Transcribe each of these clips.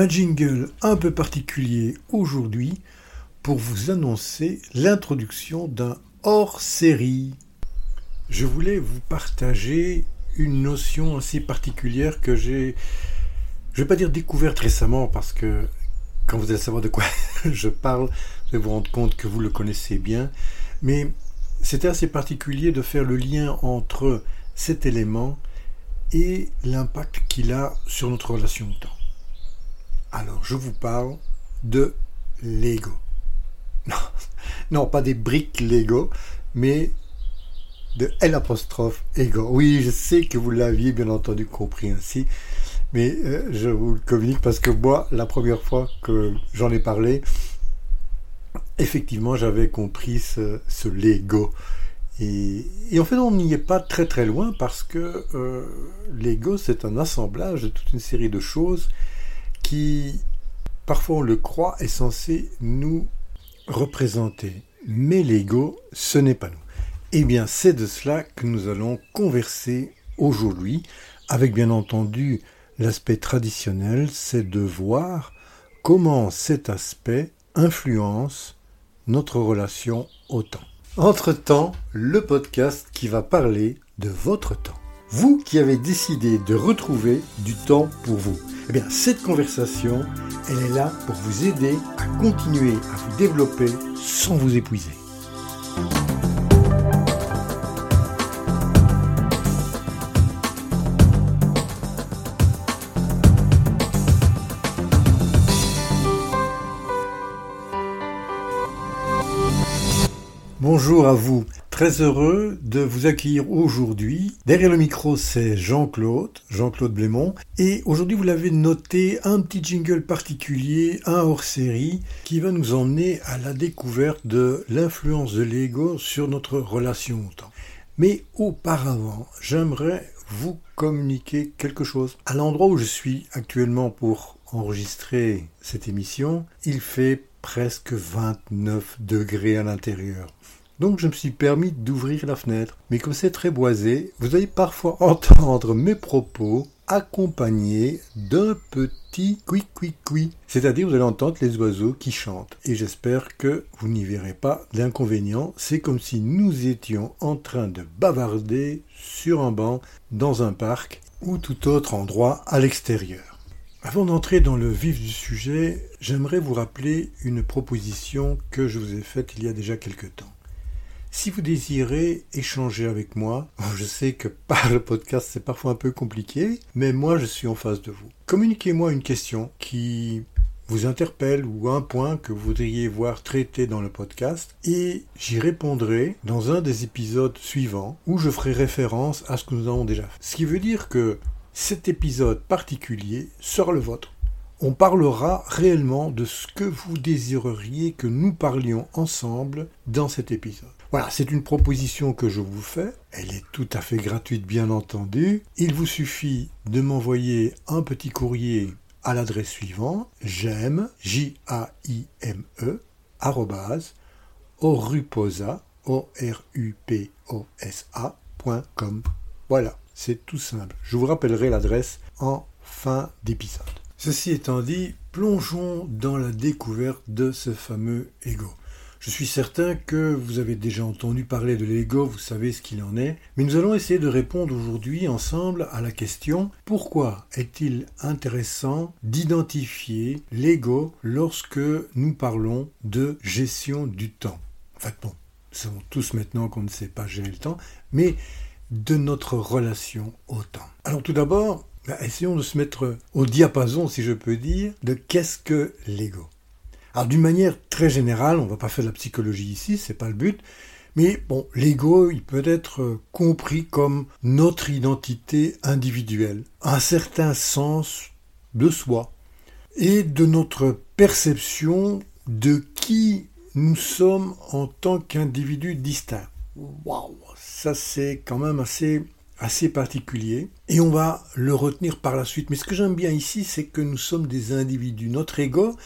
Un jingle un peu particulier aujourd'hui pour vous annoncer l'introduction d'un hors-série. Je voulais vous partager une notion assez particulière que j'ai, je vais pas dire découverte récemment parce que quand vous allez savoir de quoi je parle, vous allez vous rendre compte que vous le connaissez bien, mais c'était assez particulier de faire le lien entre cet élément et l'impact qu'il a sur notre relation au temps. Alors, je vous parle de Lego. Non, non pas des briques Lego, mais de L. Oui, je sais que vous l'aviez bien entendu compris ainsi, mais euh, je vous le communique parce que moi, la première fois que j'en ai parlé, effectivement, j'avais compris ce, ce Lego. Et, en fait, on n'y est pas très très loin parce que euh, Lego, c'est un assemblage de toute une série de choses qui, parfois on le croit, est censé nous représenter. Mais l'ego, ce n'est pas nous. Eh bien, c'est de cela que nous allons converser aujourd'hui, avec bien entendu l'aspect traditionnel, c'est de voir comment cet aspect influence notre relation au temps. Entre-temps, le podcast qui va parler de votre temps. Vous qui avez décidé de retrouver du temps pour vous. Eh bien, cette conversation, elle est là pour vous aider à continuer à vous développer sans vous épuiser. Bonjour à vous. Très heureux de vous accueillir aujourd'hui. Derrière le micro, c'est Jean-Claude, Jean-Claude Blémont. Et aujourd'hui, vous l'avez noté, un petit jingle particulier, un hors-série, qui va nous emmener à la découverte de l'influence de l'ego sur notre relation au temps. Mais auparavant, j'aimerais vous communiquer quelque chose. À l'endroit où je suis actuellement pour enregistrer cette émission, il fait presque 29 degrés à l'intérieur. Donc je me suis permis d'ouvrir la fenêtre. Mais comme c'est très boisé, vous allez parfois entendre mes propos accompagnés d'un petit cui cui cui. C'est-à-dire vous allez entendre les oiseaux qui chantent. Et j'espère que vous n'y verrez pas d'inconvénient. C'est comme si nous étions en train de bavarder sur un banc dans un parc ou tout autre endroit à l'extérieur. Avant d'entrer dans le vif du sujet, j'aimerais vous rappeler une proposition que je vous ai faite il y a déjà quelque temps. Si vous désirez échanger avec moi, je sais que par le podcast c'est parfois un peu compliqué, mais moi je suis en face de vous. Communiquez-moi une question qui vous interpelle ou un point que vous voudriez voir traité dans le podcast et j'y répondrai dans un des épisodes suivants où je ferai référence à ce que nous avons déjà fait. Ce qui veut dire que cet épisode particulier sera le vôtre. On parlera réellement de ce que vous désireriez que nous parlions ensemble dans cet épisode. Voilà, c'est une proposition que je vous fais. Elle est tout à fait gratuite, bien entendu. Il vous suffit de m'envoyer un petit courrier à l'adresse suivante j'aime, J-A-I-M-E, arrobase, oruposa, O-R-U-P-O-S-A.com. Voilà, c'est tout simple. Je vous rappellerai l'adresse en fin d'épisode. Ceci étant dit, plongeons dans la découverte de ce fameux ego. Je suis certain que vous avez déjà entendu parler de l'ego, vous savez ce qu'il en est, mais nous allons essayer de répondre aujourd'hui ensemble à la question pourquoi est-il intéressant d'identifier l'ego lorsque nous parlons de gestion du temps? En fait, bon, nous savons tous maintenant qu'on ne sait pas gérer le temps, mais de notre relation au temps. Alors tout d'abord, bah, essayons de se mettre au diapason, si je peux dire, de qu'est-ce que l'ego? Alors d'une manière très générale, on va pas faire de la psychologie ici, c'est pas le but, mais bon, l'ego, il peut être euh, compris comme notre identité individuelle, un certain sens de soi et de notre perception de qui nous sommes en tant qu'individu distinct. Waouh, ça c'est quand même assez assez particulier et on va le retenir par la suite. Mais ce que j'aime bien ici, c'est que nous sommes des individus. Notre ego,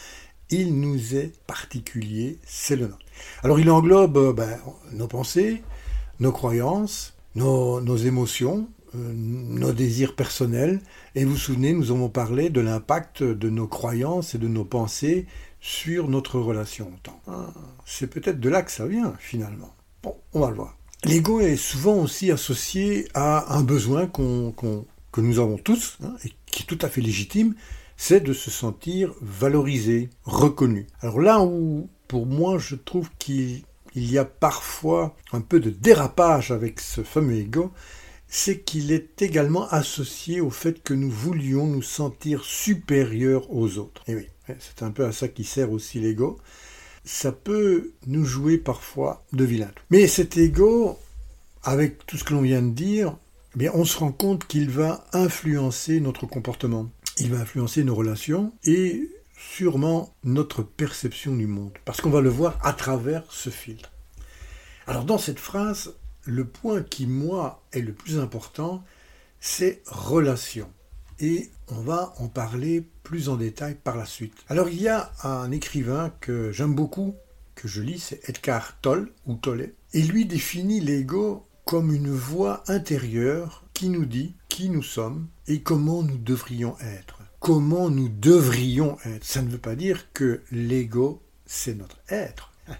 il nous est particulier, c'est le nôtre. Alors il englobe euh, ben, nos pensées, nos croyances, nos, émotions, euh, nos désirs personnels. Et vous vous souvenez, nous avons parlé de l'impact de nos croyances et de nos pensées sur notre relation au temps. Ah, c'est peut-être de là que ça vient, finalement. Bon, on va le voir. L'ego est souvent aussi associé à un besoin que nous avons tous, hein, et qui est tout à fait légitime, c'est de se sentir valorisé, reconnu. Alors là où, pour moi, je trouve qu'il y a parfois un peu de dérapage avec ce fameux ego, c'est qu'il est également associé au fait que nous voulions nous sentir supérieurs aux autres. Et oui, c'est un peu à ça qui sert aussi l'ego. Ça peut nous jouer parfois de vilain. Mais cet ego, avec tout ce que l'on vient de dire, eh bien, on se rend compte qu'il va influencer notre comportement. Il va influencer nos relations et sûrement notre perception du monde. Parce qu'on va le voir à travers ce filtre. Alors dans cette phrase, le point qui, moi, est le plus important, c'est relation. Et on va en parler plus en détail par la suite. Alors il y a un écrivain que j'aime beaucoup, que je lis, c'est Edgar Tolle, ou Tolle, et lui définit l'ego comme une voix intérieure qui nous dit qui nous sommes et comment nous devrions être. Comment nous devrions être. Ça ne veut pas dire que l'ego, c'est notre être.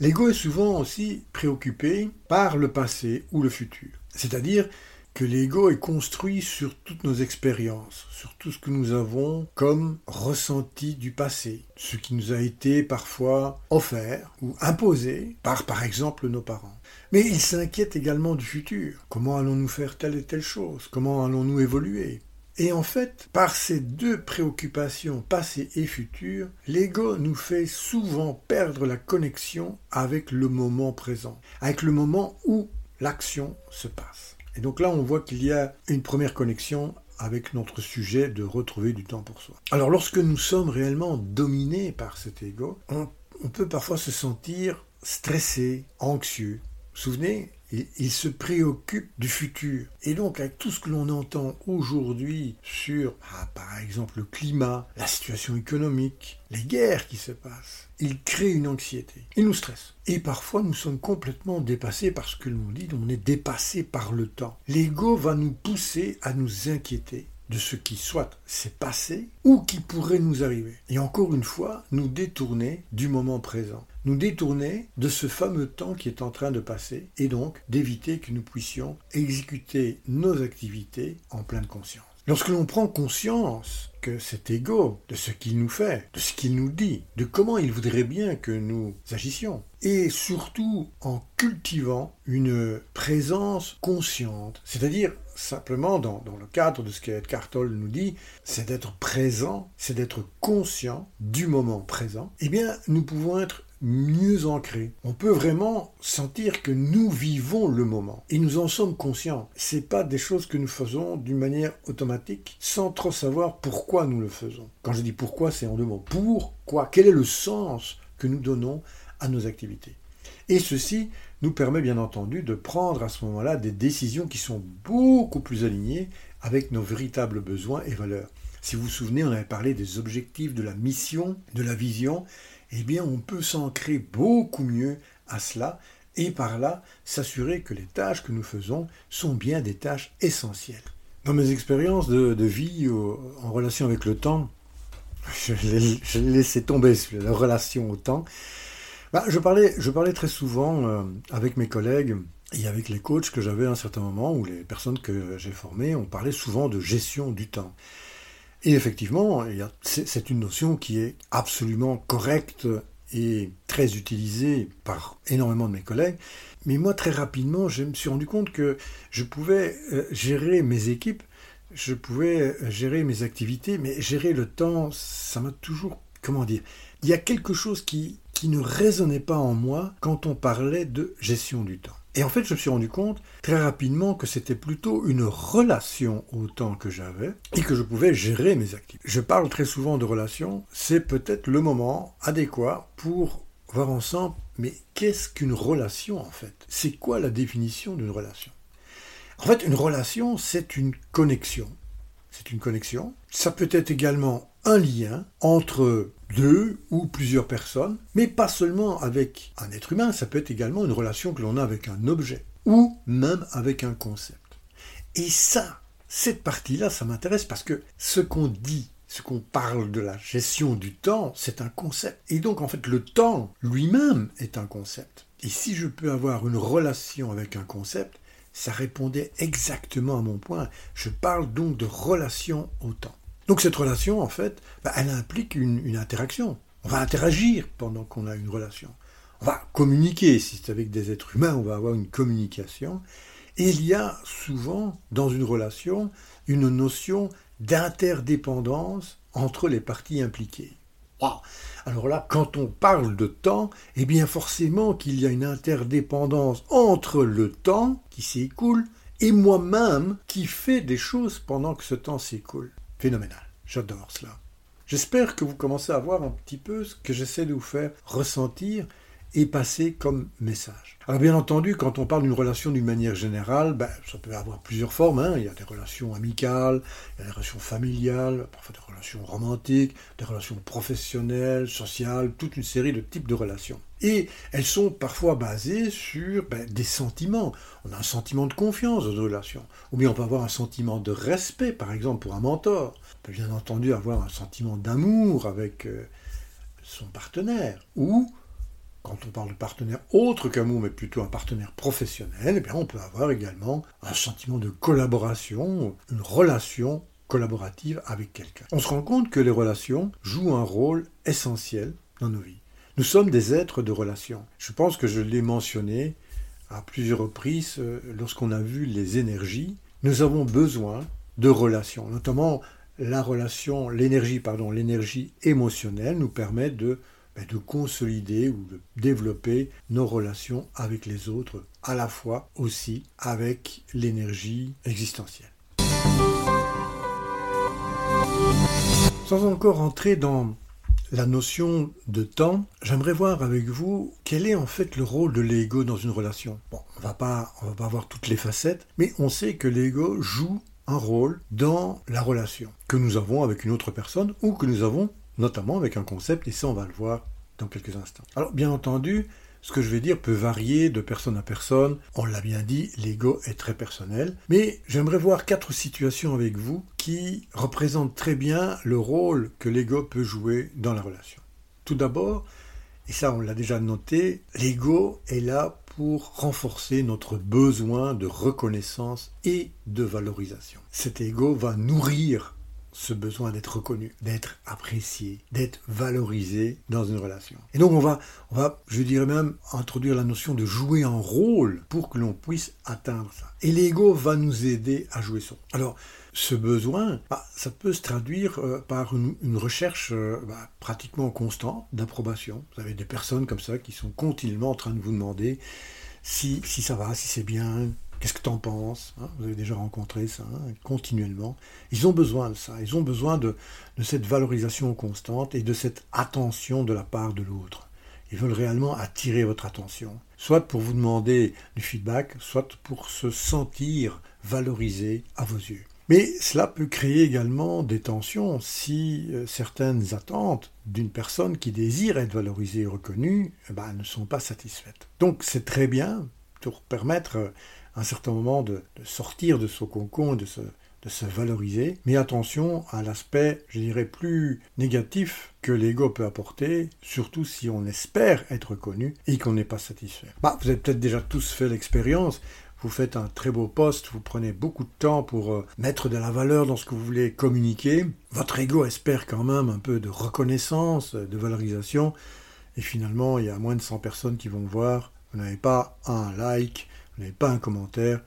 L'ego est souvent aussi préoccupé par le passé ou le futur. C'est-à-dire que l'ego est construit sur toutes nos expériences, sur tout ce que nous avons comme ressenti du passé, ce qui nous a été parfois offert ou imposé par par exemple nos parents. Mais il s'inquiète également du futur. Comment allons-nous faire telle et telle chose? Comment allons-nous évoluer? Et en fait, par ces deux préoccupations passées et futures, l'ego nous fait souvent perdre la connexion avec le moment présent, avec le moment où l'action se passe. Et donc là, on voit qu'il y a une première connexion avec notre sujet de retrouver du temps pour soi. Alors lorsque nous sommes réellement dominés par cet ego, on, peut parfois se sentir stressé, anxieux. Vous vous souvenez, il, se préoccupe du futur. Et donc, avec tout ce que l'on entend aujourd'hui sur, ah, par exemple, le climat, la situation économique, les guerres qui se passent, il crée une anxiété. Il nous stresse. Et parfois, nous sommes complètement dépassés par ce que l'on dit, on est dépassé par le temps. L'ego va nous pousser à nous inquiéter de ce qui soit s'est passé ou qui pourrait nous arriver. Et encore une fois, nous détourner du moment présent. Nous détourner de ce fameux temps qui est en train de passer et donc d'éviter que nous puissions exécuter nos activités en pleine conscience. Lorsque l'on prend conscience que cet ego, de ce qu'il nous fait, de ce qu'il nous dit, de comment il voudrait bien que nous agissions, et surtout en cultivant une présence consciente, c'est-à-dire simplement dans, le cadre de ce qu'Edgar Tolle nous dit, c'est d'être présent, c'est d'être conscient du moment présent, eh bien nous pouvons être mieux ancré. On peut vraiment sentir que nous vivons le moment et nous en sommes conscients. C'est pas des choses que nous faisons d'une manière automatique sans trop savoir pourquoi nous le faisons. Quand je dis pourquoi, c'est en deux mots. Pourquoi? Quel est le sens que nous donnons à nos activités? Et ceci nous permet bien entendu de prendre à ce moment-là des décisions qui sont beaucoup plus alignées avec nos véritables besoins et valeurs. Si vous vous souvenez, on avait parlé des objectifs, de la mission, de la vision, eh bien on peut s'ancrer beaucoup mieux à cela et par là s'assurer que les tâches que nous faisons sont bien des tâches essentielles. Dans mes expériences de, vie en relation avec le temps, je l'ai laissé tomber la relation au temps. Bah, je, parlais, je parlais très souvent euh, avec mes collègues et avec les coachs que j'avais à un certain moment, ou les personnes que j'ai formées, on parlait souvent de gestion du temps. Et effectivement, c'est une notion qui est absolument correcte et très utilisée par énormément de mes collègues. Mais moi, très rapidement, je me suis rendu compte que je pouvais euh, gérer mes équipes, je pouvais euh, gérer mes activités, mais gérer le temps, ça m'a toujours... Comment dire Il y a quelque chose qui, qui ne résonnait pas en moi quand on parlait de gestion du temps. Et en fait, je me suis rendu compte très rapidement que c'était plutôt une relation au temps que j'avais et que je pouvais gérer mes activités. Je parle très souvent de relation, c'est peut-être le moment adéquat pour voir ensemble, mais qu'est-ce qu'une relation en fait? C'est quoi la définition d'une relation? En fait, une relation, c'est une connexion. C'est une connexion. Ça peut être également un lien entre deux ou plusieurs personnes, mais pas seulement avec un être humain, ça peut être également une relation que l'on a avec un objet ou même avec un concept. Et ça, cette partie-là, ça m'intéresse parce que ce qu'on dit, ce qu'on parle de la gestion du temps, c'est un concept. Et donc, en fait, le temps lui-même est un concept. Et si je peux avoir une relation avec un concept, ça répondait exactement à mon point. Je parle donc de relation au temps. Donc cette relation, en fait, bah, elle implique une, interaction. On va interagir pendant qu'on a une relation. On va communiquer. Si c'est avec des êtres humains, on va avoir une communication. Et il y a souvent, dans une relation, une notion d'interdépendance entre les parties impliquées. Alors là, quand on parle de temps, eh bien forcément qu'il y a une interdépendance entre le temps qui s'écoule et moi-même qui fais des choses pendant que ce temps s'écoule. Phénoménal. J'adore cela. J'espère que vous commencez à voir un petit peu ce que j'essaie de vous faire ressentir et passer comme message. Alors bien entendu, quand on parle d'une relation d'une manière générale, ben, ça peut avoir plusieurs formes. Hein. Il y a des relations amicales, il y a des relations familiales, parfois des relations romantiques, des relations professionnelles, sociales, toute une série de types de relations. Et elles sont parfois basées sur ben, des sentiments. On a un sentiment de confiance dans une relation. Ou bien on peut avoir un sentiment de respect, par exemple, pour un mentor. On peut bien entendu avoir un sentiment d'amour avec euh, son partenaire. Ou quand on parle de partenaire autre qu'amour, mais plutôt un partenaire professionnel, eh bien on peut avoir également un sentiment de collaboration, une relation collaborative avec quelqu'un. On se rend compte que les relations jouent un rôle essentiel dans nos vies. Nous sommes des êtres de relations. Je pense que je l'ai mentionné à plusieurs reprises euh, lorsqu'on a vu les énergies. Nous avons besoin de relations, notamment la relation, l'énergie, pardon, l'énergie émotionnelle nous permet de de consolider ou de développer nos relations avec les autres, à la fois aussi avec l'énergie existentielle. Sans encore entrer dans la notion de temps, j'aimerais voir avec vous quel est en fait le rôle de l'ego dans une relation. Bon, on va pas, on va pas voir toutes les facettes, mais on sait que l'ego joue un rôle dans la relation que nous avons avec une autre personne ou que nous avons notamment avec un concept, et ça on va le voir dans quelques instants. Alors bien entendu, ce que je vais dire peut varier de personne à personne. On l'a bien dit, l'ego est très personnel. Mais j'aimerais voir quatre situations avec vous qui représentent très bien le rôle que l'ego peut jouer dans la relation. Tout d'abord, et ça on l'a déjà noté, l'ego est là pour renforcer notre besoin de reconnaissance et de valorisation. Cet ego va nourrir ce besoin d'être reconnu, d'être apprécié, d'être valorisé dans une relation. Et donc on va, on va, je dirais même, introduire la notion de jouer un rôle pour que l'on puisse atteindre ça. Et l'ego va nous aider à jouer son. Alors, ce besoin, bah, ça peut se traduire euh, par une, recherche euh, bah, pratiquement constante d'approbation. Vous avez des personnes comme ça qui sont continuellement en train de vous demander si, si ça va, si c'est bien, Qu'est-ce que tu en penses hein? Vous avez déjà rencontré ça hein, continuellement. Ils ont besoin de ça. Ils ont besoin de, cette valorisation constante et de cette attention de la part de l'autre. Ils veulent réellement attirer votre attention, soit pour vous demander du feedback, soit pour se sentir valorisé à vos yeux. Mais cela peut créer également des tensions si euh, certaines attentes d'une personne qui désire être valorisée et reconnue eh ben, ne sont pas satisfaites. Donc c'est très bien pour permettre un certain moment de, sortir de ce cocon, de se, de se valoriser. Mais attention à l'aspect, je dirais, plus négatif que l'ego peut apporter, surtout si on espère être connu et qu'on n'est pas satisfait. Bah, vous avez peut-être déjà tous fait l'expérience. Vous faites un très beau poste, vous prenez beaucoup de temps pour euh, mettre de la valeur dans ce que vous voulez communiquer. Votre ego espère quand même un peu de reconnaissance, de valorisation. Et finalement, il y a moins de 100 personnes qui vont le voir. Vous n'avez pas un like, n'avez pas un commentaire,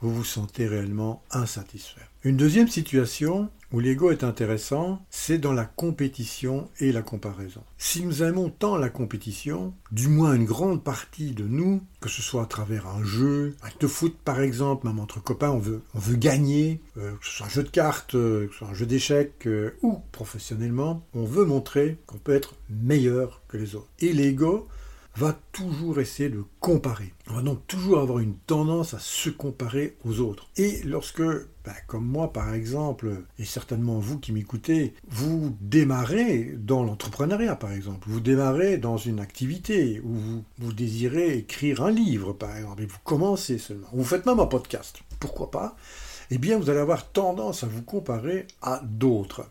vous vous sentez réellement insatisfait. Une deuxième situation où l'ego est intéressant, c'est dans la compétition et la comparaison. Si nous aimons tant la compétition, du moins une grande partie de nous, que ce soit à travers un jeu, un de foot par exemple, même entre copains, on veut, on veut gagner, euh, que ce soit un jeu de cartes, euh, que ce soit un jeu d'échecs euh, ou professionnellement, on veut montrer qu'on peut être meilleur que les autres. Et l'ego va toujours essayer de comparer. On va donc toujours avoir une tendance à se comparer aux autres. Et lorsque, ben, comme moi par exemple, et certainement vous qui m'écoutez, vous démarrez dans l'entrepreneuriat par exemple, vous démarrez dans une activité, ou vous, vous désirez écrire un livre par exemple, et vous commencez seulement, vous faites même un podcast. pourquoi pas, eh bien vous allez avoir tendance à vous comparer à d'autres.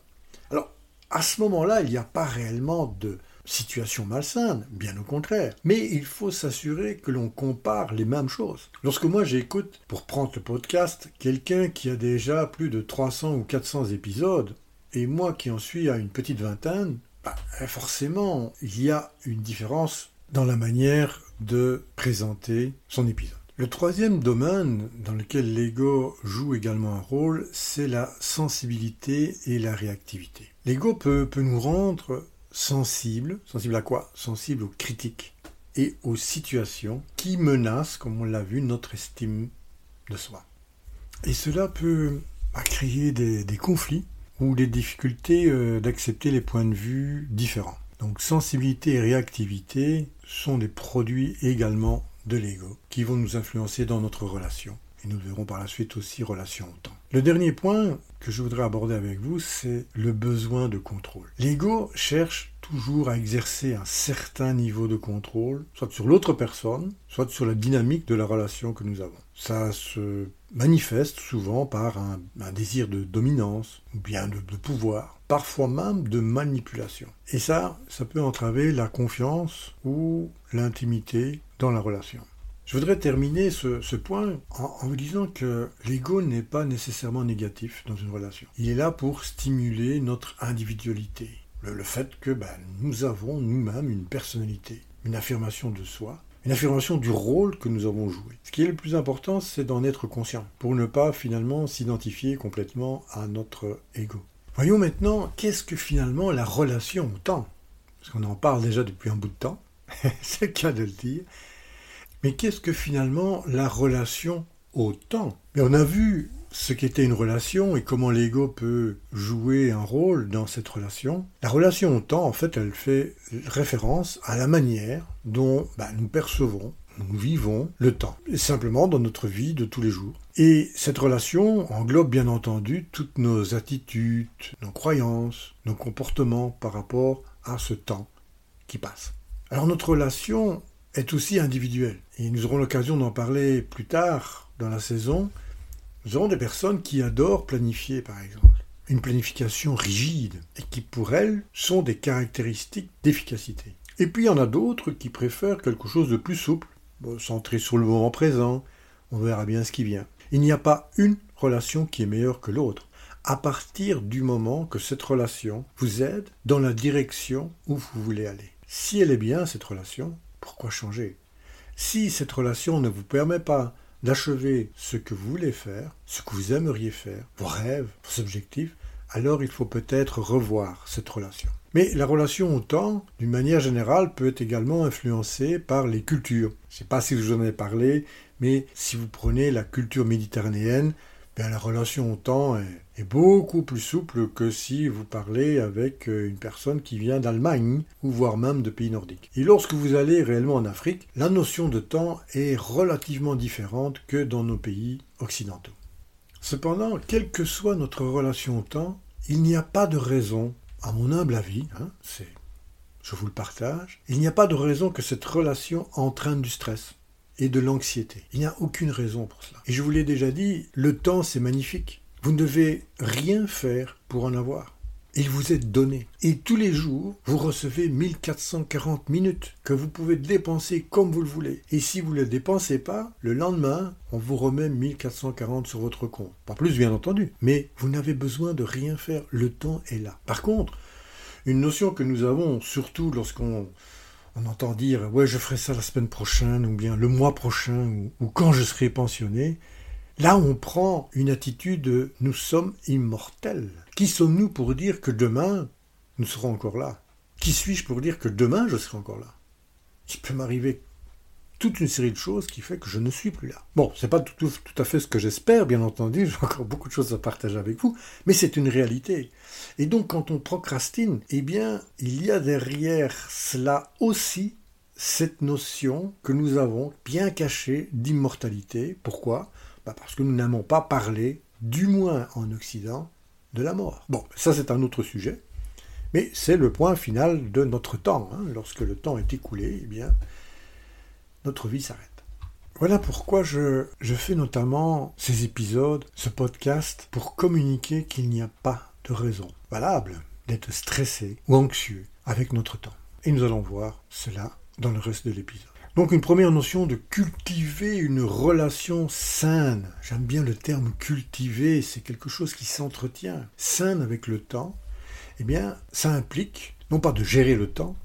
Alors, à ce moment-là, il n'y a pas réellement de situation malsaine, bien au contraire. Mais il faut s'assurer que l'on compare les mêmes choses. Lorsque moi j'écoute, pour prendre le podcast, quelqu'un qui a déjà plus de 300 ou 400 épisodes, et moi qui en suis à une petite vingtaine, bah, forcément, il y a une différence dans la manière de présenter son épisode. Le troisième domaine dans lequel l'ego joue également un rôle, c'est la sensibilité et la réactivité. L'ego peut, peut nous rendre sensibles. Sensibles à quoi? Sensibles aux critiques et aux situations qui menacent, comme on l'a vu, notre estime de soi. Et cela peut bah, créer des, conflits ou des difficultés euh, d'accepter les points de vue différents. Donc sensibilité et réactivité sont des produits également de l'ego, qui vont nous influencer dans notre relation. Et nous verrons par la suite aussi relation au temps. Le dernier point que je voudrais aborder avec vous, c'est le besoin de contrôle. L'ego cherche toujours à exercer un certain niveau de contrôle, soit sur l'autre personne, soit sur la dynamique de la relation que nous avons. Ça se manifeste souvent par un, désir de dominance, ou bien de pouvoir, parfois même de manipulation. Et ça, ça peut entraver la confiance ou l'intimité dans la relation. Je voudrais terminer ce, point en, vous disant que l'ego n'est pas nécessairement négatif dans une relation. Il est là pour stimuler notre individualité. Le, fait que ben, nous avons nous-mêmes une personnalité, une affirmation de soi, une affirmation du rôle que nous avons joué. Ce qui est le plus important, c'est d'en être conscient, pour ne pas finalement s'identifier complètement à notre ego. Voyons maintenant qu'est-ce que finalement la relation au. Parce qu'on en parle déjà depuis un bout de temps, c'est le cas de le dire. Mais qu'est-ce que finalement la relation au temps? Mais on a vu ce qu'était une relation et comment l'ego peut jouer un rôle dans cette relation. La relation au temps, en fait, elle fait référence à la manière dont bah, nous percevons, nous vivons le temps, simplement dans notre vie de tous les jours. Et cette relation englobe bien entendu toutes nos attitudes, nos croyances, nos comportements par rapport à ce temps qui passe. Alors notre relation est aussi individuelle. Et nous aurons l'occasion d'en parler plus tard dans la saison. Nous aurons des personnes qui adorent planifier, par exemple. Une planification rigide, et qui pour elles sont des caractéristiques d'efficacité. Et puis il y en a d'autres qui préfèrent quelque chose de plus souple, centré sur le moment présent, on verra bien ce qui vient. Il n'y a pas une relation qui est meilleure que l'autre, à partir du moment que cette relation vous aide dans la direction où vous voulez aller. Si elle est bien, cette relation, pourquoi changer? Si cette relation ne vous permet pas d'achever ce que vous voulez faire, ce que vous aimeriez faire, vos rêves, vos objectifs, alors il faut peut-être revoir cette relation. Mais la relation au temps, d'une manière générale, peut être également influencée par les cultures. Je ne sais pas si vous en ai parlé, mais si vous prenez la culture méditerranéenne, bien la relation au temps est, est, beaucoup plus souple que si vous parlez avec euh, une personne qui vient d'Allemagne ou voire même de pays nordiques. Et lorsque vous allez réellement en Afrique, la notion de temps est relativement différente que dans nos pays occidentaux. Cependant, quelle que soit notre relation au temps, il n'y a pas de raison, à mon humble avis, hein, c'est, je vous le partage, il n'y a pas de raison que cette relation entraîne du stress et de l'anxiété. Il n'y a aucune raison pour cela. Et je vous l'ai déjà dit, le temps c'est magnifique. Vous ne devez rien faire pour en avoir. Il vous est donné. Et tous les jours, vous recevez 1440 minutes que vous pouvez dépenser comme vous le voulez. Et si vous ne les dépensez pas, le lendemain, on vous remet 1440 sur votre compte. Pas plus, bien entendu. Mais vous n'avez besoin de rien faire. Le temps est là. Par contre, une notion que nous avons, surtout lorsqu'on on entend dire ouais je ferai ça la semaine prochaine ou bien le mois prochain ou, quand je serai pensionné. Là on prend une attitude de nous sommes immortels. Qui sommes-nous pour dire que demain nous serons encore là? Qui suis-je pour dire que demain je serai encore là? Il peut m'arriver toute une série de choses qui fait que je ne suis plus là. Bon, c'est pas tout, tout, à fait ce que j'espère, bien entendu, j'ai encore beaucoup de choses à partager avec vous, mais c'est une réalité. Et donc, quand on procrastine, eh bien, il y a derrière cela aussi cette notion que nous avons bien cachée d'immortalité. Pourquoi? Bah Parce que nous n'avons pas parlé, du moins en Occident, de la mort. Bon, ça c'est un autre sujet, mais c'est le point final de notre temps. Hein. Lorsque le temps est écoulé, eh bien, notre vie s'arrête. Voilà pourquoi je, je fais notamment ces épisodes, ce podcast, pour communiquer qu'il n'y a pas de raison valable d'être stressé ou anxieux avec notre temps. Et nous allons voir cela dans le reste de l'épisode. Donc une première notion de cultiver une relation saine. J'aime bien le terme cultiver, c'est quelque chose qui s'entretient. Saine avec le temps, eh bien ça implique non pas de gérer le temps,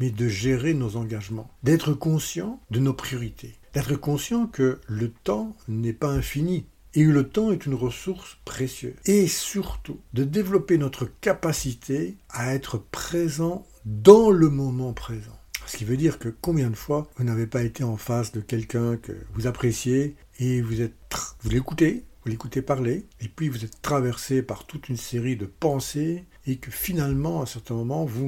mais de gérer nos engagements, d'être conscient de nos priorités, d'être conscient que le temps n'est pas infini, et le temps est une ressource précieuse. Et surtout, de développer notre capacité à être présent dans le moment présent. Ce qui veut dire que combien de fois vous n'avez pas été en face de quelqu'un que vous appréciez et vous êtes, vous l'écoutez, vous l'écoutez parler, et puis vous êtes traversé par toute une série de pensées, et que finalement, à certains moments, vous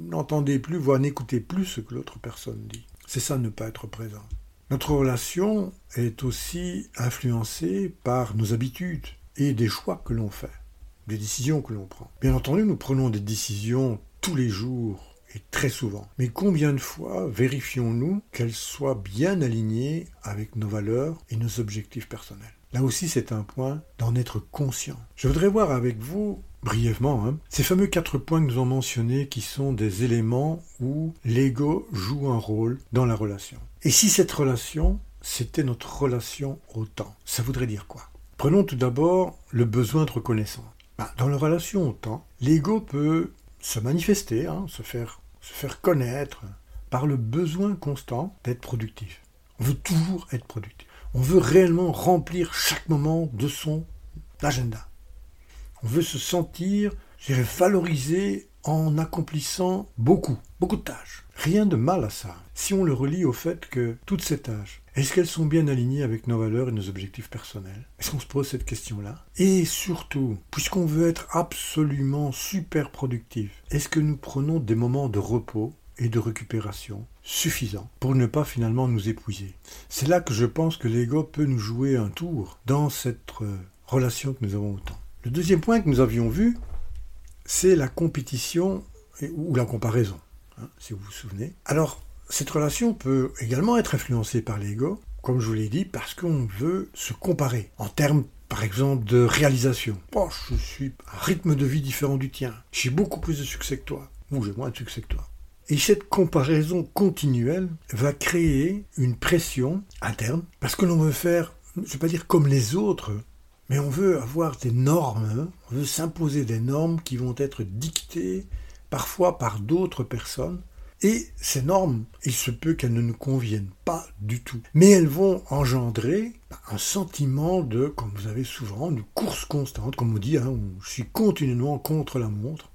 n'entendez plus, voire n'écoutez plus ce que l'autre personne dit. C'est ça ne pas être présent. Notre relation est aussi influencée par nos habitudes et des choix que l'on fait, des décisions que l'on prend. Bien entendu, nous prenons des décisions tous les jours et très souvent. Mais combien de fois vérifions-nous qu'elles soient bien alignées avec nos valeurs et nos objectifs personnels? Là aussi, c'est un point d'en être conscient. Je voudrais voir avec vous, brièvement, hein, ces fameux quatre points que nous avons mentionnés qui sont des éléments où l'ego joue un rôle dans la relation. Et si cette relation, c'était notre relation au temps, ça voudrait dire quoi? Prenons tout d'abord le besoin de reconnaissance. Bah, dans la relation au temps, l'ego peut se manifester, hein, se faire se faire connaître par le besoin constant d'être productif. On veut toujours être productif. On veut réellement remplir chaque moment de son agenda. On veut se sentir, valorisé en accomplissant beaucoup, beaucoup de tâches. Rien de mal à ça, si on le relie au fait que toutes ces tâches, est-ce qu'elles sont bien alignées avec nos valeurs et nos objectifs personnels? Est-ce qu'on se pose cette question-là? Et surtout, puisqu'on veut être absolument super productif, est-ce que nous prenons des moments de repos et de récupération suffisants pour ne pas finalement nous épuiser? C'est là que je pense que l'ego peut nous jouer un tour dans cette euh, relation que nous avons au temps. Le deuxième point que nous avions vu, c'est la compétition ou la comparaison, hein, si vous vous souvenez. Alors, cette relation peut également être influencée par l'ego, comme je vous l'ai dit, parce qu'on veut se comparer en termes par exemple de réalisation. Oh, je suis à un rythme de vie différent du tien. J'ai beaucoup plus de succès que toi. Ou j'ai moins de succès que toi. Et cette comparaison continuelle va créer une pression interne parce que l'on veut faire, je ne vais pas dire comme les autres, mais on veut avoir des normes, on veut s'imposer des normes qui vont être dictées parfois par d'autres personnes et ces normes, il se peut qu'elles ne nous conviennent pas du tout. Mais elles vont engendrer un sentiment de, comme vous avez souvent, de course constante, comme on dit, hein, je suis continuellement contre la montre,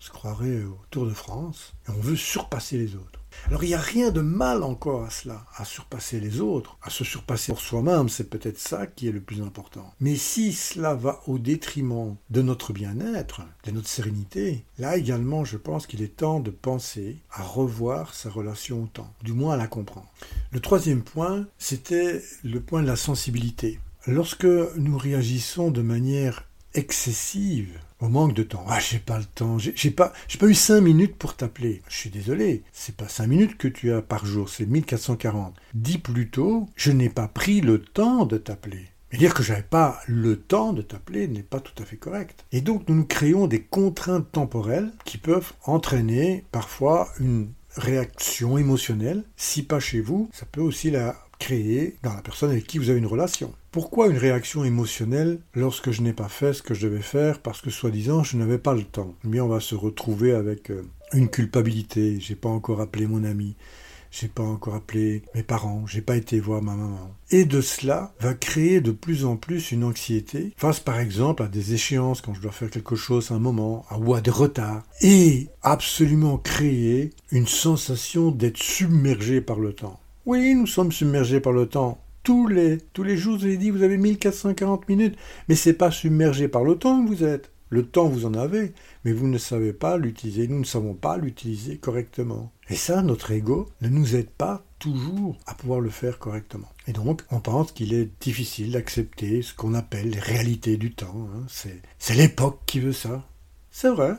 on se croirait au Tour de France, et on veut surpasser les autres. Alors il n'y a rien de mal encore à cela, à surpasser les autres, à se surpasser pour soi-même, c'est peut-être ça qui est le plus important. Mais si cela va au détriment de notre bien-être, de notre sérénité, là également je pense qu'il est temps de penser à revoir sa relation au temps, du moins à la comprendre. Le troisième point, c'était le point de la sensibilité. Lorsque nous réagissons de manière excessive au manque de temps. Ah, j'ai pas le temps, j'ai pas, pas eu cinq minutes pour t'appeler. Je suis désolé, c'est pas cinq minutes que tu as par jour, c'est 1440. Dis plutôt, je n'ai pas pris le temps de t'appeler. Mais dire que j'avais pas le temps de t'appeler n'est pas tout à fait correct. Et donc nous nous créons des contraintes temporelles qui peuvent entraîner parfois une réaction émotionnelle. Si pas chez vous, ça peut aussi la créer dans la personne avec qui vous avez une relation. Pourquoi une réaction émotionnelle lorsque je n'ai pas fait ce que je devais faire parce que soi-disant je n'avais pas le temps? Mais on va se retrouver avec euh, une culpabilité. J'ai pas encore appelé mon ami. J'ai pas encore appelé mes parents, j'ai pas été voir ma maman. Et de cela va créer de plus en plus une anxiété face par exemple à des échéances quand je dois faire quelque chose à un moment, ou à des retards, et absolument créer une sensation d'être submergé par le temps. Oui, nous sommes submergés par le temps. Tous les, tous les jours, vous avez dit, vous avez 1440 minutes. Mais c'est pas submergé par le temps que vous êtes. Le temps, vous en avez, mais vous ne savez pas l'utiliser. Nous ne savons pas l'utiliser correctement. Et ça, notre ego ne nous aide pas toujours à pouvoir le faire correctement. Et donc, on pense qu'il est difficile d'accepter ce qu'on appelle les réalités du temps. Hein. C'est l'époque qui veut ça. C'est vrai,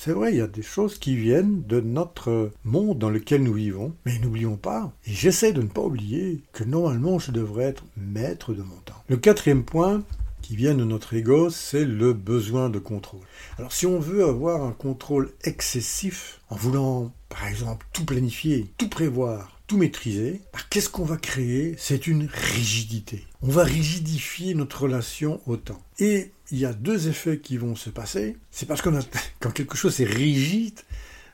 C'est vrai, il y a des choses qui viennent de notre monde dans lequel nous vivons, mais n'oublions pas, et j'essaie de ne pas oublier, que normalement je devrais être maître de mon temps. Le quatrième point, qui vient de notre ego, c'est le besoin de contrôle. Alors si on veut avoir un contrôle excessif, en voulant par exemple tout planifier, tout prévoir, tout maîtriser, bah, qu'est-ce qu'on va créer? C'est une rigidité. On va rigidifier notre relation au temps. Et il y a deux effets qui vont se passer. C'est parce a, quand quelque chose est rigide,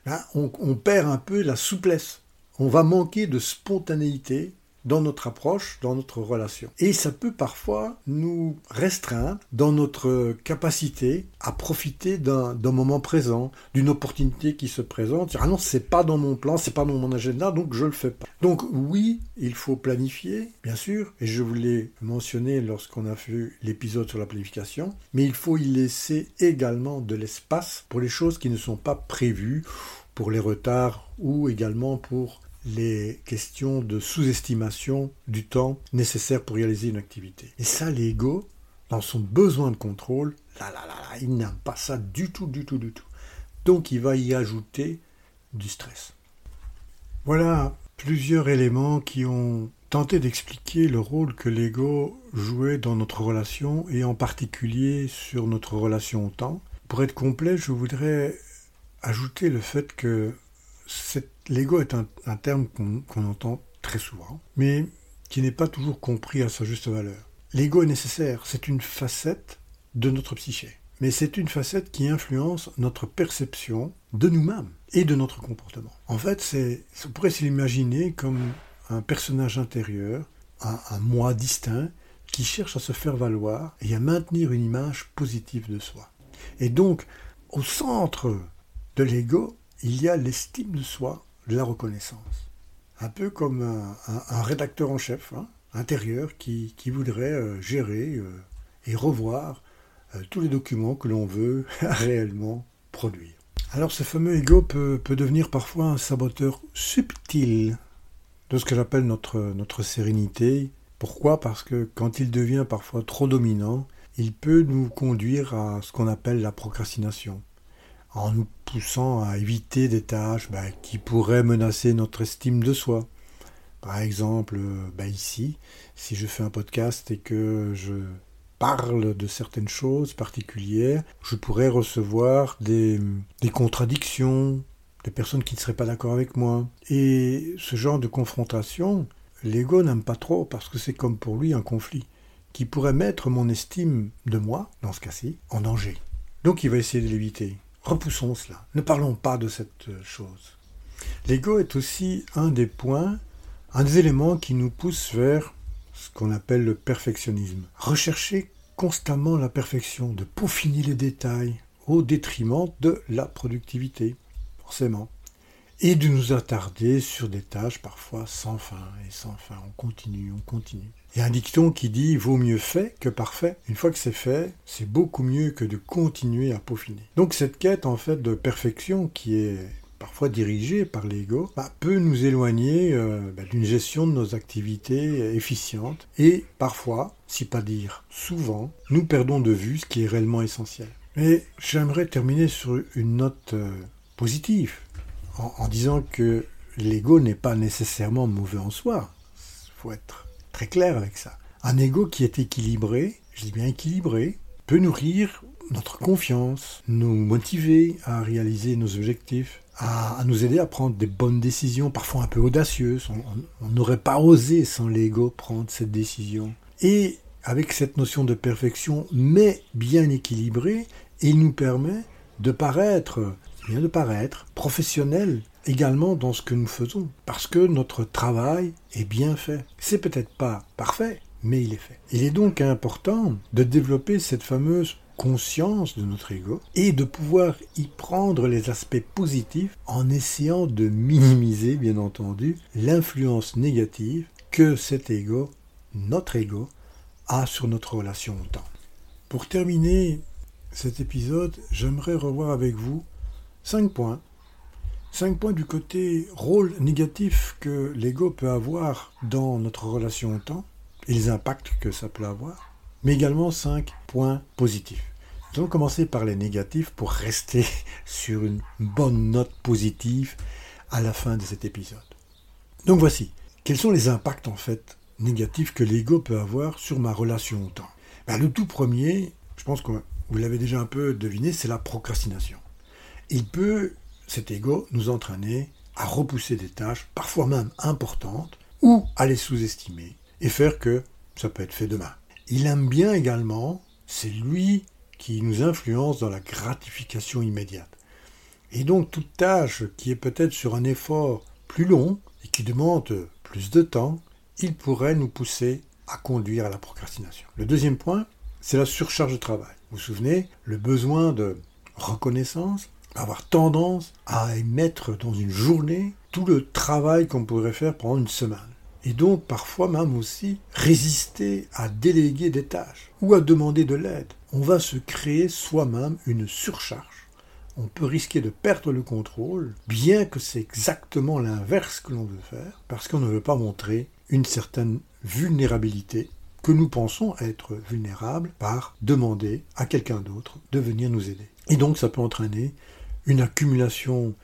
bah, on perd un peu la souplesse. On va manquer de spontanéité dans notre approche, dans notre relation. Et ça peut parfois nous restreindre dans notre capacité à profiter d'un moment présent, d'une opportunité qui se présente. Ah non, c'est pas dans mon plan, c'est pas dans mon agenda, donc je le fais pas. Donc oui, il faut planifier, bien sûr, et je vous l'ai mentionné lorsqu'on a fait l'épisode sur la planification, mais il faut y laisser également de l'espace pour les choses qui ne sont pas prévues, pour les retards ou également pour les questions de sous-estimation du temps nécessaire pour réaliser une activité. Et ça, l'ego, dans son besoin de contrôle, là, là, là, là il n'aime pas ça du tout, du tout, du tout. Donc il va y ajouter du stress. Voilà plusieurs éléments qui ont tenté d'expliquer le rôle que l'ego jouait dans notre relation et en particulier sur notre relation au temps. Pour être complet, je voudrais ajouter le fait que L'ego est un, terme qu'on entend très souvent, mais qui n'est pas toujours compris à sa juste valeur. L'ego est nécessaire, c'est une facette de notre psyché. Mais c'est une facette qui influence notre perception de nous-mêmes et de notre comportement. En fait, on pourrait s'imaginer comme un personnage intérieur, un, un moi distinct, qui cherche à se faire valoir et à maintenir une image positive de soi. Et donc, au centre de l'ego, il y a l'estime de soi, de la reconnaissance. Un peu comme un, rédacteur en chef hein, intérieur qui, voudrait euh, gérer euh, et revoir euh, tous les documents que l'on veut réellement produire. Alors ce fameux ego peut, devenir parfois un saboteur subtil de ce que j'appelle notre, notre sérénité. Pourquoi? Parce que quand il devient parfois trop dominant, il peut nous conduire à ce qu'on appelle la procrastination en nous poussant à éviter des tâches bah, qui pourraient menacer notre estime de soi. Par exemple, bah, ici, si je fais un podcast et que je parle de certaines choses particulières, je pourrais recevoir des, des contradictions, des personnes qui ne seraient pas d'accord avec moi. Et ce genre de confrontation, l'ego n'aime pas trop parce que c'est comme pour lui un conflit qui pourrait mettre mon estime de moi, dans ce cas-ci, en danger. Donc il va essayer de l'éviter. Repoussons cela. Ne parlons pas de cette chose. L'ego est aussi un des points, un des éléments qui nous pousse vers ce qu'on appelle le perfectionnisme. Rechercher constamment la perfection, de peaufiner les détails au détriment de la productivité, forcément et de nous attarder sur des tâches parfois sans fin et sans fin. On continue, on continue. Il y a un dicton qui dit vaut mieux fait que parfait. Une fois que c'est fait, c'est beaucoup mieux que de continuer à peaufiner. Donc cette quête en fait de perfection qui est parfois dirigée par l'ego, bah, peut nous éloigner euh, bah, d'une gestion de nos activités efficientes et parfois, si pas dire souvent, nous perdons de vue ce qui est réellement essentiel. Mais j'aimerais terminer sur une note euh, positive en, disant que l'ego n'est pas nécessairement mauvais en soi. Il faut être très clair avec ça. Un ego qui est équilibré, je dis bien équilibré, peut nourrir notre confiance, nous motiver à réaliser nos objectifs, à, nous aider à prendre des bonnes décisions, parfois un peu audacieuses. On n'aurait pas osé sans l'ego prendre cette décision. Et avec cette notion de perfection, mais bien équilibrée, il nous permet de paraître vient de paraître, professionnel également dans ce que nous faisons, parce que notre travail est bien fait. C'est peut-être pas parfait, mais il est fait. Il est donc important de développer cette fameuse conscience de notre ego et de pouvoir y prendre les aspects positifs en essayant de minimiser, bien entendu, l'influence négative que cet ego, notre ego, a sur notre relation au temps. Pour terminer cet épisode, j'aimerais revoir avec vous Cinq points. Cinq points du côté rôle négatif que l'ego peut avoir dans notre relation au temps et les impacts que ça peut avoir, mais également cinq points positifs. Nous allons commencer par les négatifs pour rester sur une bonne note positive à la fin de cet épisode. Donc voici, quels sont les impacts en fait négatifs que l'ego peut avoir sur ma relation au temps? Ben, Le tout premier, je pense que vous l'avez déjà un peu deviné, c'est la procrastination. Il peut, cet ego, nous entraîner à repousser des tâches, parfois même importantes, ou à les sous-estimer, et faire que ça peut être fait demain. Il aime bien également, c'est lui qui nous influence dans la gratification immédiate. Et donc toute tâche qui est peut-être sur un effort plus long et qui demande plus de temps, il pourrait nous pousser à conduire à la procrastination. Le deuxième point, c'est la surcharge de travail. Vous vous souvenez, le besoin de reconnaissance avoir tendance à émettre dans une journée tout le travail qu'on pourrait faire pendant une semaine. Et donc parfois même aussi résister à déléguer des tâches ou à demander de l'aide. On va se créer soi-même une surcharge. On peut risquer de perdre le contrôle, bien que c'est exactement l'inverse que l'on veut faire, parce qu'on ne veut pas montrer une certaine vulnérabilité que nous pensons être vulnérables par demander à quelqu'un d'autre de venir nous aider. Et donc ça peut entraîner une accumulation,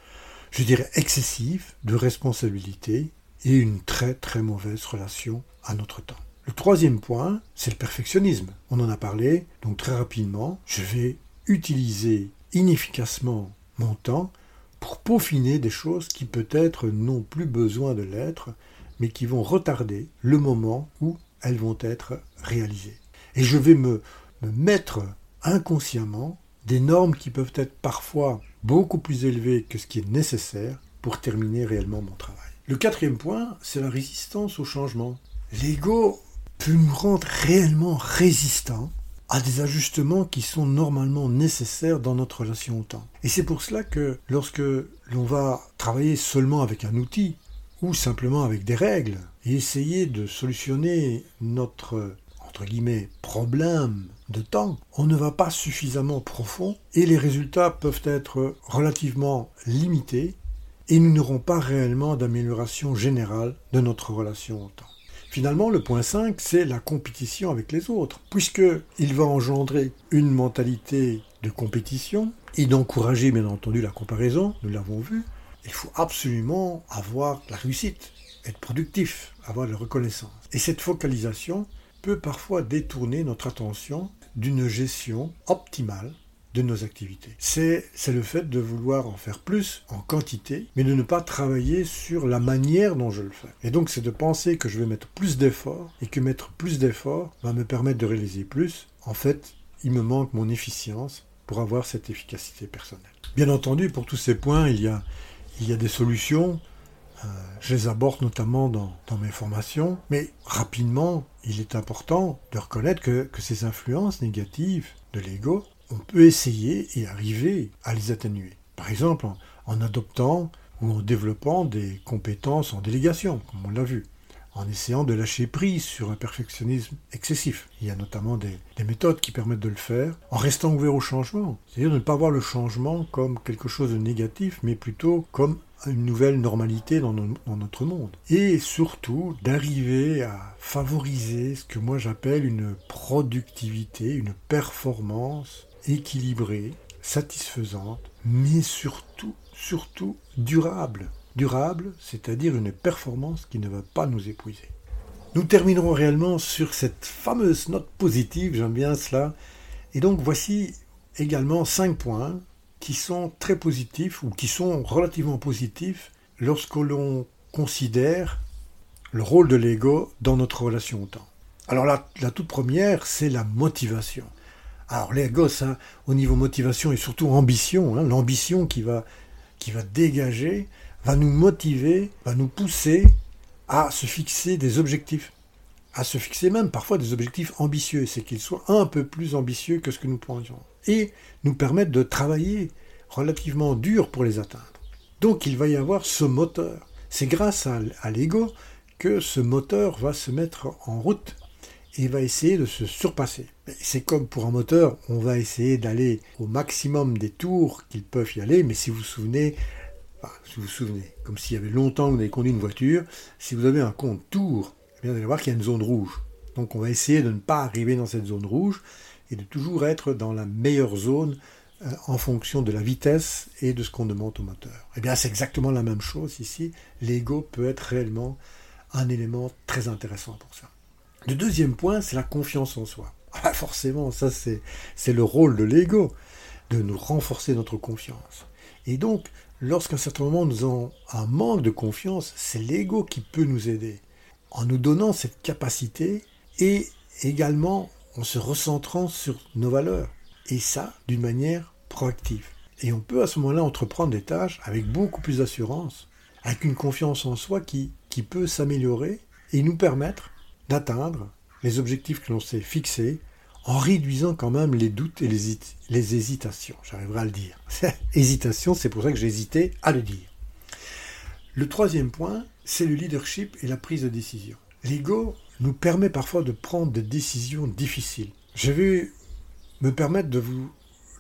je dirais, excessive de responsabilités et une très très mauvaise relation à notre temps. Le troisième point, c'est le perfectionnisme. On en a parlé, donc très rapidement, je vais utiliser inefficacement mon temps pour peaufiner des choses qui peut-être n'ont plus besoin de l'être, mais qui vont retarder le moment où elles vont être réalisées. Et je vais me, me mettre inconsciemment des normes qui peuvent être parfois beaucoup plus élevées que ce qui est nécessaire pour terminer réellement mon travail. Le quatrième point, c'est la résistance au changement. L'ego peut nous rendre réellement résistants à des ajustements qui sont normalement nécessaires dans notre relation au temps. Et c'est pour cela que lorsque l'on va travailler seulement avec un outil ou simplement avec des règles et essayer de solutionner notre entre guillemets problème de temps, on ne va pas suffisamment profond et les résultats peuvent être relativement limités et nous n'aurons pas réellement d'amélioration générale de notre relation au temps. Finalement, le point 5, c'est la compétition avec les autres, puisqu'il va engendrer une mentalité de compétition et d'encourager bien entendu la comparaison, nous l'avons vu. Il faut absolument avoir la réussite, être productif, avoir la reconnaissance. Et cette focalisation peut parfois détourner notre attention d'une gestion optimale de nos activités. C'est, le fait de vouloir en faire plus en quantité, mais de ne pas travailler sur la manière dont je le fais. Et donc c'est de penser que je vais mettre plus d'efforts et que mettre plus d'efforts va me permettre de réaliser plus. En fait, il me manque mon efficience pour avoir cette efficacité personnelle. Bien entendu, pour tous ces points, il y a, il y a des solutions. Euh, je les aborde notamment dans, mes formations, mais rapidement, il est important de reconnaître que, que ces influences négatives de l'ego on peut essayer et arriver à les atténuer. Par exemple, en, adoptant ou en développant des compétences en délégation, comme on l'a vu, en essayant de lâcher prise sur un perfectionnisme excessif. Il y a notamment des, méthodes qui permettent de le faire, en restant ouvert au changement, c'est-à-dire de ne pas voir le changement comme quelque chose de négatif, mais plutôt comme une nouvelle normalité dans, dans notre monde. Et surtout d'arriver à favoriser ce que moi j'appelle une productivité, une performance équilibrée, satisfaisante, mais surtout, surtout durable. Durable, c'est-à-dire une performance qui ne va pas nous épuiser. Nous terminerons réellement sur cette fameuse note positive, j'aime bien cela. Et donc voici également cinq points qui sont très positifs ou qui sont relativement positifs lorsque l'on considère le rôle de l'ego dans notre relation au temps. Alors la, toute première, c'est la motivation. Alors hein, au niveau motivation et surtout ambition, hein, l'ambition qui va, qui va dégager, va nous motiver, va nous pousser à se fixer des objectifs, à se fixer même parfois des objectifs ambitieux, c'est qu'ils soient un peu plus ambitieux que ce que nous pensions, et nous permettre de travailler relativement dur pour les atteindre. Donc il va y avoir ce moteur. C'est grâce à, l'ego que ce moteur va se mettre en route et va essayer de se surpasser. C'est comme pour un moteur, on va essayer d'aller au maximum des tours qu'ils peuvent y aller, mais si vous vous souvenez, si vous vous comme s'il y avait longtemps que vous avez conduit une voiture, si vous avez un compte tour, vous allez voir qu'il y a une zone rouge. Donc on va essayer de ne pas arriver dans cette zone rouge, et de toujours être dans la meilleure zone euh, en fonction de la vitesse et de ce qu'on demande au moteur. Eh bien, c'est exactement la même chose ici. L'ego peut être réellement un élément très intéressant pour ça. Le deuxième point, c'est la confiance en soi. Ah, forcément, ça c'est, c'est le rôle de l'ego, de nous renforcer notre confiance. Et donc, lorsqu'à un certain moment nous avons un manque de confiance, c'est l'ego qui peut nous aider, en nous donnant cette capacité et également en se recentrant sur nos valeurs. Et ça, d'une manière proactive. Et on peut à ce moment-là entreprendre des tâches avec beaucoup plus d'assurance, avec une confiance en soi qui, qui peut s'améliorer et nous permettre d'atteindre les objectifs que l'on s'est fixés en réduisant quand même les doutes et les, les hésitations. J'arriverai à le dire. Hésitation, c'est pour ça que j'ai hésité à le dire. Le troisième point, c'est le leadership et la prise de décision. L'ego nous permet parfois de prendre des décisions difficiles. Je vais me permettre de vous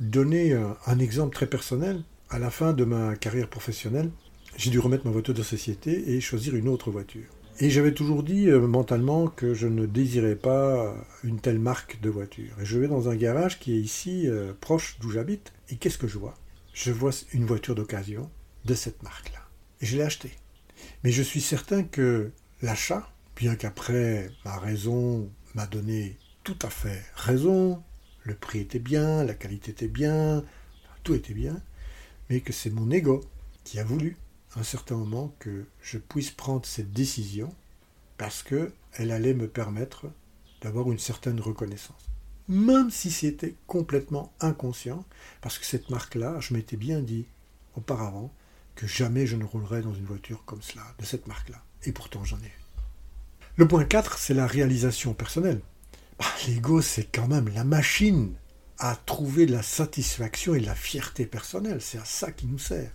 donner un, exemple très personnel. À la fin de ma carrière professionnelle, j'ai dû remettre ma voiture de société et choisir une autre voiture. Et j'avais toujours dit euh, mentalement que je ne désirais pas une telle marque de voiture. Et je vais dans un garage qui est ici, euh, proche d'où j'habite, et qu'est-ce que je vois? Je vois une voiture d'occasion de cette marque-là. Et je l'ai achetée. Mais je suis certain que l'achat, bien qu'après ma raison m'a donné tout à fait raison, le prix était bien, la qualité était bien, tout était bien, mais que c'est mon ego qui a voulu à un certain moment que je puisse prendre cette décision parce qu'elle allait me permettre d'avoir une certaine reconnaissance. Même si c'était complètement inconscient, parce que cette marque-là, je m'étais bien dit auparavant que jamais je ne roulerais dans une voiture comme cela, de cette marque-là. Et pourtant j'en ai. Le point 4, c'est la réalisation personnelle. Bah, l'ego, c'est quand même la machine à trouver de la satisfaction et de la fierté personnelle. C'est à ça qui nous sert.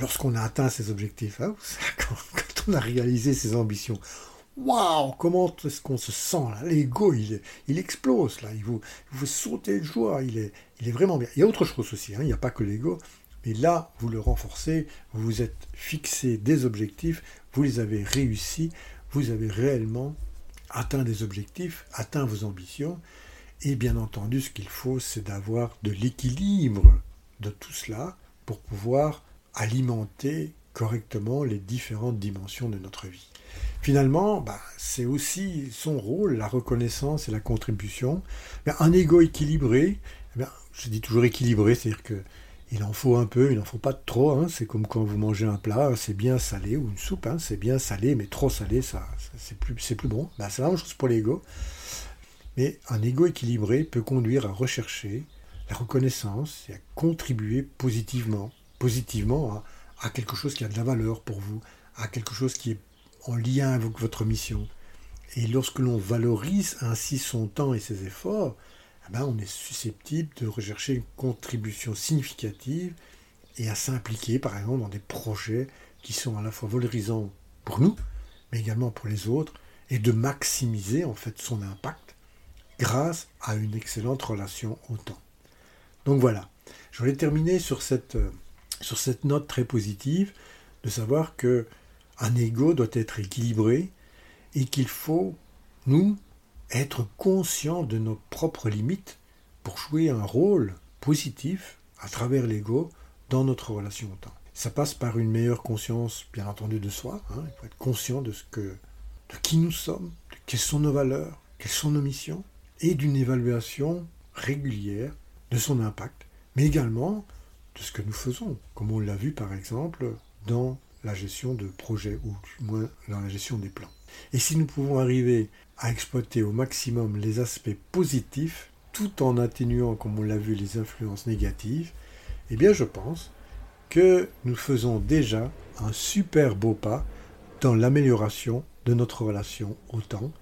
Lorsqu'on a atteint ses objectifs, hein, quand, on a réalisé ses ambitions, waouh, comment est-ce qu'on se sent là? L'ego, il, il explose là, il vous, vous sautez de joie, il est, il est vraiment bien. Il y a autre chose aussi, hein, il n'y a pas que l'ego, mais là, vous le renforcez, vous vous êtes fixé des objectifs, vous les avez réussis, vous avez réellement atteint des objectifs, atteint vos ambitions. Et bien entendu, ce qu'il faut, c'est d'avoir de l'équilibre de tout cela pour pouvoir alimenter correctement les différentes dimensions de notre vie. Finalement, bah, c'est aussi son rôle, la reconnaissance et la contribution. un ego équilibré, eh je dis toujours équilibré, c'est-à-dire que il en faut un peu, il n'en faut pas trop. Hein. C'est comme quand vous mangez un plat, c'est bien salé, ou une soupe, hein. c'est bien salé, mais trop salé, ça, c'est plus, plus bon. Ben, c'est la même chose pour l'ego. Mais un ego équilibré peut conduire à rechercher la reconnaissance et à contribuer positivement, positivement à, quelque chose qui a de la valeur pour vous, à quelque chose qui est en lien avec votre mission. Et lorsque l'on valorise ainsi son temps et ses efforts, eh ben, on est susceptible de rechercher une contribution significative et à s'impliquer, par exemple, dans des projets qui sont à la fois valorisants pour nous, mais également pour les autres, et de maximiser en fait son impact grâce à une excellente relation au temps. Donc voilà, je voulais terminer sur cette, euh, note très positive de savoir que un ego doit être équilibré et qu'il faut, nous, être conscient de nos propres limites pour jouer un rôle positif à travers l'ego dans notre relation au temps. Ça passe par une meilleure conscience, bien entendu, de soi. Hein. Il faut être conscient de ce que, de qui nous sommes, de quelles sont nos valeurs, quelles sont nos missions, et d'une évaluation régulière de son impact, mais également de ce que nous faisons, comme on l'a vu par exemple dans la gestion de projets, ou du moins dans la gestion des plans. Et si nous pouvons arriver à exploiter au maximum les aspects positifs, tout en atténuant, comme on l'a vu, les influences négatives, eh bien je pense que nous faisons déjà un super beau pas dans l'amélioration de notre relation au temps,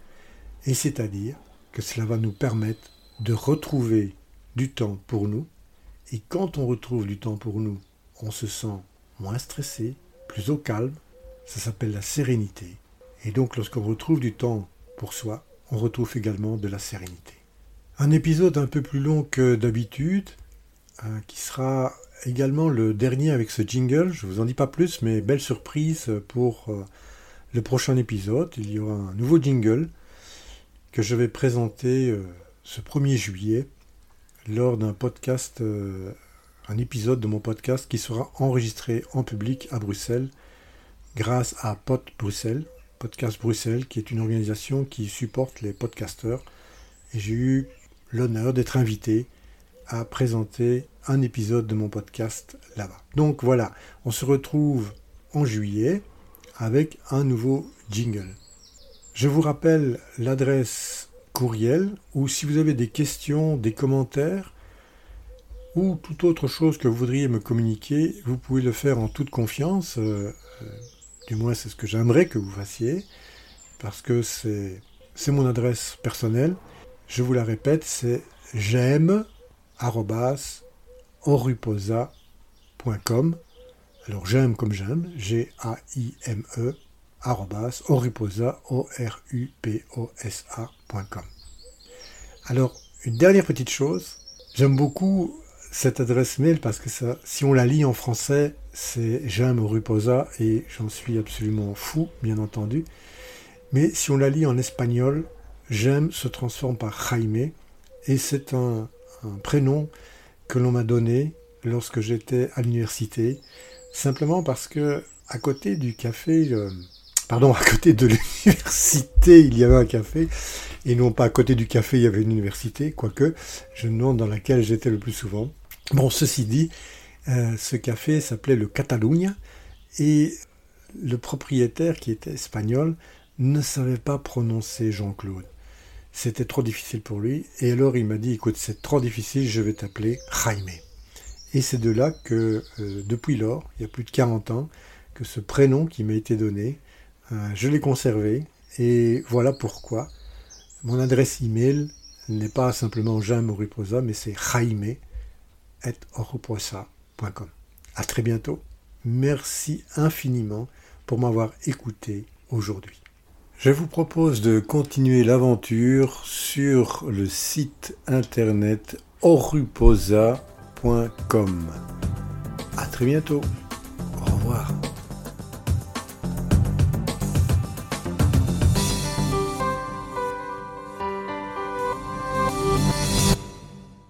et c'est-à-dire que cela va nous permettre de retrouver du temps pour nous, et quand on retrouve du temps pour nous, on se sent moins stressé, plus au calme, ça s'appelle la sérénité. Et donc lorsqu'on retrouve du temps pour soi, on retrouve également de la sérénité. Un épisode un peu plus long que d'habitude, hein, qui sera également le dernier avec ce jingle. Je ne vous en dis pas plus, mais belle surprise pour euh, le prochain épisode. Il y aura un nouveau jingle que je vais présenter euh, ce 1er juillet lors d'un podcast, euh, un épisode de mon podcast qui sera enregistré en public à Bruxelles grâce à Pod Bruxelles, Podcast Bruxelles, qui est une organisation qui supporte les podcasteurs. Et j'ai eu l'honneur d'être invité à présenter un épisode de mon podcast là-bas. Donc voilà, on se retrouve en juillet avec un nouveau jingle. Je vous rappelle l'adresse courriel ou si vous avez des questions, des commentaires ou toute autre chose que vous voudriez me communiquer, vous pouvez le faire en toute confiance. Euh, euh, du moins, c'est ce que j'aimerais que vous fassiez parce que c'est mon adresse personnelle. Je vous la répète, c'est j'aime oruposa.com. Alors j'aime comme j'aime, G-A-I-M-E, oruposa, O-R-U-P-O-S-A.com. Alors, une dernière petite chose, j'aime beaucoup cette adresse mail parce que ça, si on la lit en français, c'est j'aime Oruposa et j'en suis absolument fou, bien entendu. Mais si on la lit en espagnol, j'aime se transforme par Jaime et c'est un, un prénom que l'on m'a donné lorsque j'étais à l'université, simplement parce que à côté du café, euh, pardon, à côté de l'université, il y avait un café, et non pas à côté du café, il y avait une université, quoique, je me demande dans laquelle j'étais le plus souvent. Bon, ceci dit, euh, ce café s'appelait le Catalunya, et le propriétaire, qui était espagnol, ne savait pas prononcer Jean-Claude. C'était trop difficile pour lui. Et alors il m'a dit, écoute, c'est trop difficile, je vais t'appeler Jaime. Et c'est de là que, euh, depuis lors, il y a plus de 40 ans, que ce prénom qui m'a été donné, euh, je l'ai conservé. Et voilà pourquoi mon adresse email n'est pas simplement Jaime Oriposa, mais c'est jaime À très bientôt. Merci infiniment pour m'avoir écouté aujourd'hui. Je vous propose de continuer l'aventure sur le site internet oruposa.com. À très bientôt.